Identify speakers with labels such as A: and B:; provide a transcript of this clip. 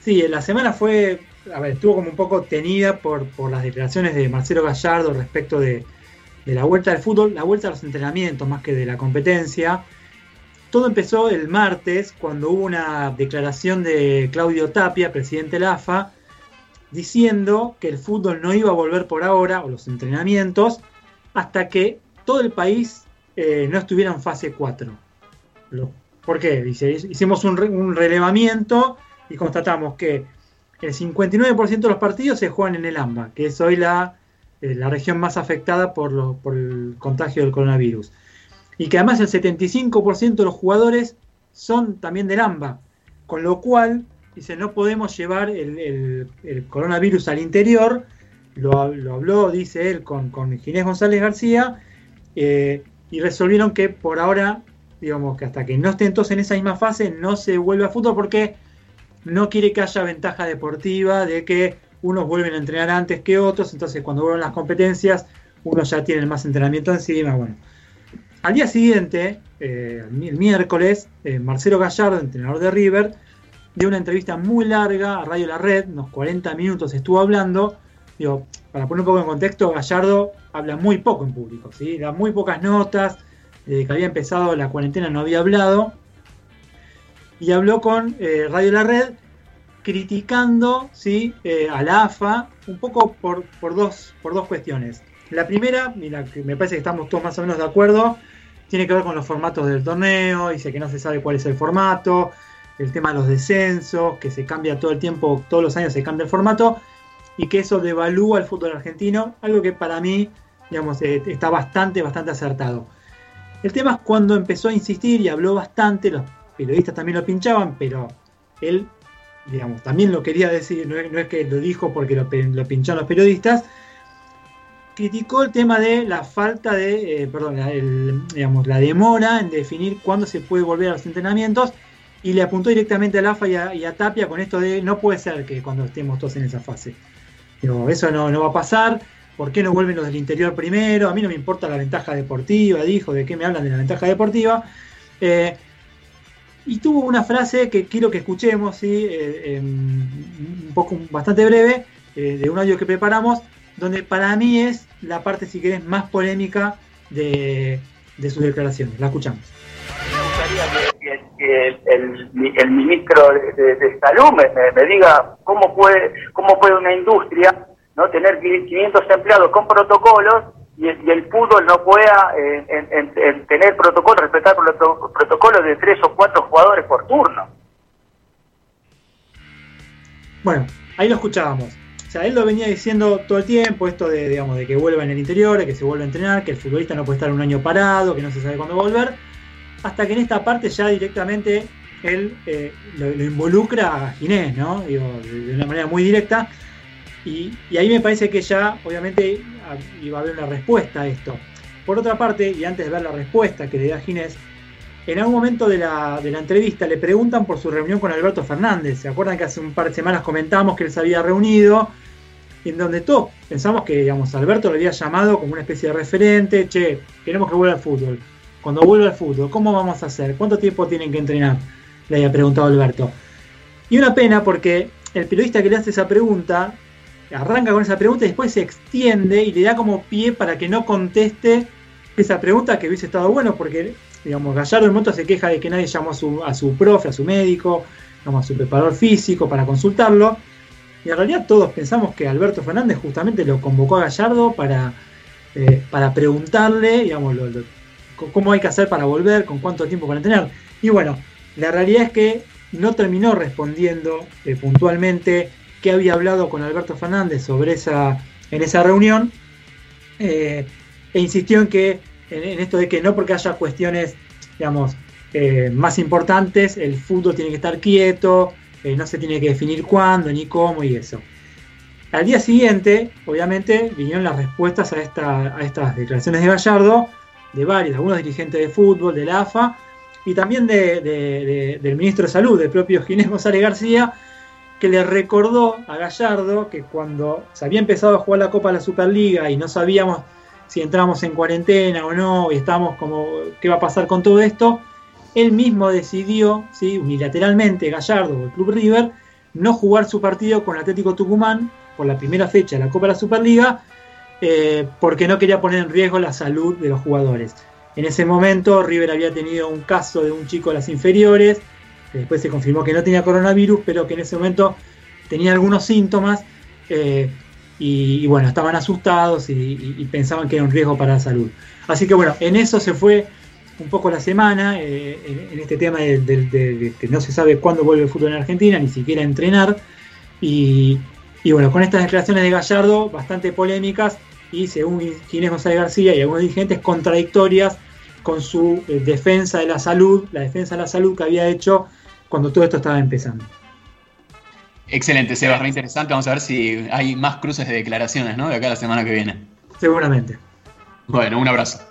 A: Sí, la semana fue, a ver, estuvo como un poco tenida por, por las declaraciones de Marcelo Gallardo respecto de, de la vuelta del fútbol, la vuelta a los entrenamientos más que de la competencia. Todo empezó el martes cuando hubo una declaración de Claudio Tapia, presidente de la AFA, diciendo que el fútbol no iba a volver por ahora, o los entrenamientos, hasta que todo el país eh, no estuviera en fase 4. ¿Por qué? Dice, hicimos un, un relevamiento y constatamos que el 59% de los partidos se juegan en el AMBA, que es hoy la eh, la región más afectada por, el contagio del coronavirus. Y que además el 75% de los jugadores son también del AMBA, con lo cual, dice, no podemos llevar el, coronavirus al interior, lo, habló, dice él, con, con Ginés González García, eh, y resolvieron que por ahora, digamos que hasta que no estén todos en esa misma fase, no se vuelve a fútbol porque no quiere que haya ventaja deportiva de que unos vuelven a entrenar antes que otros, entonces cuando vuelven las competencias, unos ya tienen más entrenamiento encima. Bueno, al día siguiente, eh, el miércoles, eh, Marcelo Gallardo, entrenador de River, dio una entrevista muy larga a Radio La Red, unos 40 minutos estuvo hablando. Digo, para poner un poco en contexto, Gallardo habla muy poco en público, da muy pocas notas, desde que había empezado la cuarentena no había hablado. Y habló con eh, Radio La Red criticando ¿sí? Eh, a la AFA un poco por, por, dos, por dos cuestiones. La primera, que me parece que estamos todos más o menos de acuerdo, tiene que ver con los formatos del torneo, dice que no se sabe cuál es el formato, el tema de los descensos, que se cambia todo el tiempo, todos los años se cambia el formato, y que eso devalúa el fútbol argentino, algo que para mí, digamos, eh, está bastante, bastante acertado. El tema es cuando empezó a insistir y habló bastante, periodistas también lo pinchaban, pero él digamos, también lo quería decir, no es, que lo dijo porque lo, lo, pincharon los periodistas, criticó el tema de la falta de, eh, perdón, la, digamos, la demora en definir cuándo se puede volver a los entrenamientos y le apuntó directamente a AFA y a, Tapia con esto de no puede ser que cuando estemos todos en esa fase. Digo, eso no, no va a pasar. ¿Por qué no vuelven los del interior primero? A mí no me importa la ventaja deportiva, dijo, ¿de qué me hablan de la ventaja deportiva? Eh, y tuvo una frase que quiero que escuchemos, ¿sí? Eh, un poco bastante breve, eh, de un audio que preparamos, donde para mí es la parte, si querés, más polémica de, de sus declaraciones. La escuchamos.
B: Me gustaría que, el, ministro de, Salud me, diga cómo puede, cómo puede una industria no tener 500 empleados con protocolos y el, fútbol no pueda eh, tener protocolos, respetar protocolos de tres o cuatro jugadores por turno.
A: Bueno, ahí lo escuchábamos. O sea, él lo venía diciendo todo el tiempo, esto de, digamos, de que vuelva en el interior, de que se vuelva a entrenar, que el futbolista no puede estar un año parado, que no se sabe cuándo volver, hasta que en esta parte ya directamente él eh, lo, involucra a Ginés, ¿no? Digo, de una manera muy directa, y, ahí me parece que ya, obviamente, iba a haber una respuesta a esto. Por otra parte, y antes de ver la respuesta que le da Ginés, en algún momento de la, entrevista le preguntan por su reunión con Alberto Fernández. ¿Se acuerdan que hace un par de semanas comentamos que él se había reunido? En donde todos pensamos que, digamos, Alberto lo había llamado como una especie de referente. Che, queremos que vuelva al fútbol. Cuando vuelva al fútbol, ¿cómo vamos a hacer? ¿Cuánto tiempo tienen que entrenar? Le había preguntado Alberto. Y una pena porque el periodista que le hace esa pregunta arranca con esa pregunta y después se extiende y le da como pie para que no conteste esa pregunta que hubiese estado bueno, porque, digamos, Gallardo en momento se queja de que nadie llamó a su, a su profe, a su médico, a su preparador físico para consultarlo. Y en realidad todos pensamos que Alberto Fernández justamente lo convocó a Gallardo para, eh, para preguntarle, digamos, cómo hay que hacer para volver, con cuánto tiempo para entrenar. Y bueno, la realidad es que no terminó respondiendo eh, puntualmente que había hablado con Alberto Fernández sobre esa, en esa reunión eh, e insistió en que en, esto de que no porque haya cuestiones, digamos, eh, más importantes, el fútbol tiene que estar quieto, eh, no se tiene que definir cuándo ni cómo y eso. Al día siguiente, obviamente, vinieron las respuestas a, esta, a estas declaraciones de Gallardo, de varios, algunos dirigentes de fútbol, de la AFA, y también del ministro de Salud, del propio Ginés González García, que le recordó a Gallardo que cuando se había empezado a jugar la Copa de la Superliga y no sabíamos si entrábamos en cuarentena o no, y estábamos como, ¿qué va a pasar con todo esto? Él mismo decidió, unilateralmente, Gallardo o el Club River, no jugar su partido con Atlético Tucumán por la primera fecha de la Copa de la Superliga, eh, porque no quería poner en riesgo la salud de los jugadores. En ese momento River había tenido un caso de un chico de las inferiores, después se confirmó que no tenía coronavirus, pero que en ese momento tenía algunos síntomas eh, y, bueno, estaban asustados y, pensaban que era un riesgo para la salud. Así que bueno, en eso se fue un poco la semana, eh, en, este tema de, que no se sabe cuándo vuelve el fútbol en Argentina, ni siquiera entrenar. Y, bueno, con estas declaraciones de Gallardo, bastante polémicas y según Ginés González García y algunos dirigentes contradictorias con su eh, defensa de la salud, la defensa de la salud que había hecho cuando todo esto estaba empezando.
C: Excelente, Seba, re interesante. Vamos a ver si hay más cruces de declaraciones, ¿no? De acá la semana que viene.
A: Seguramente.
C: Bueno, un abrazo.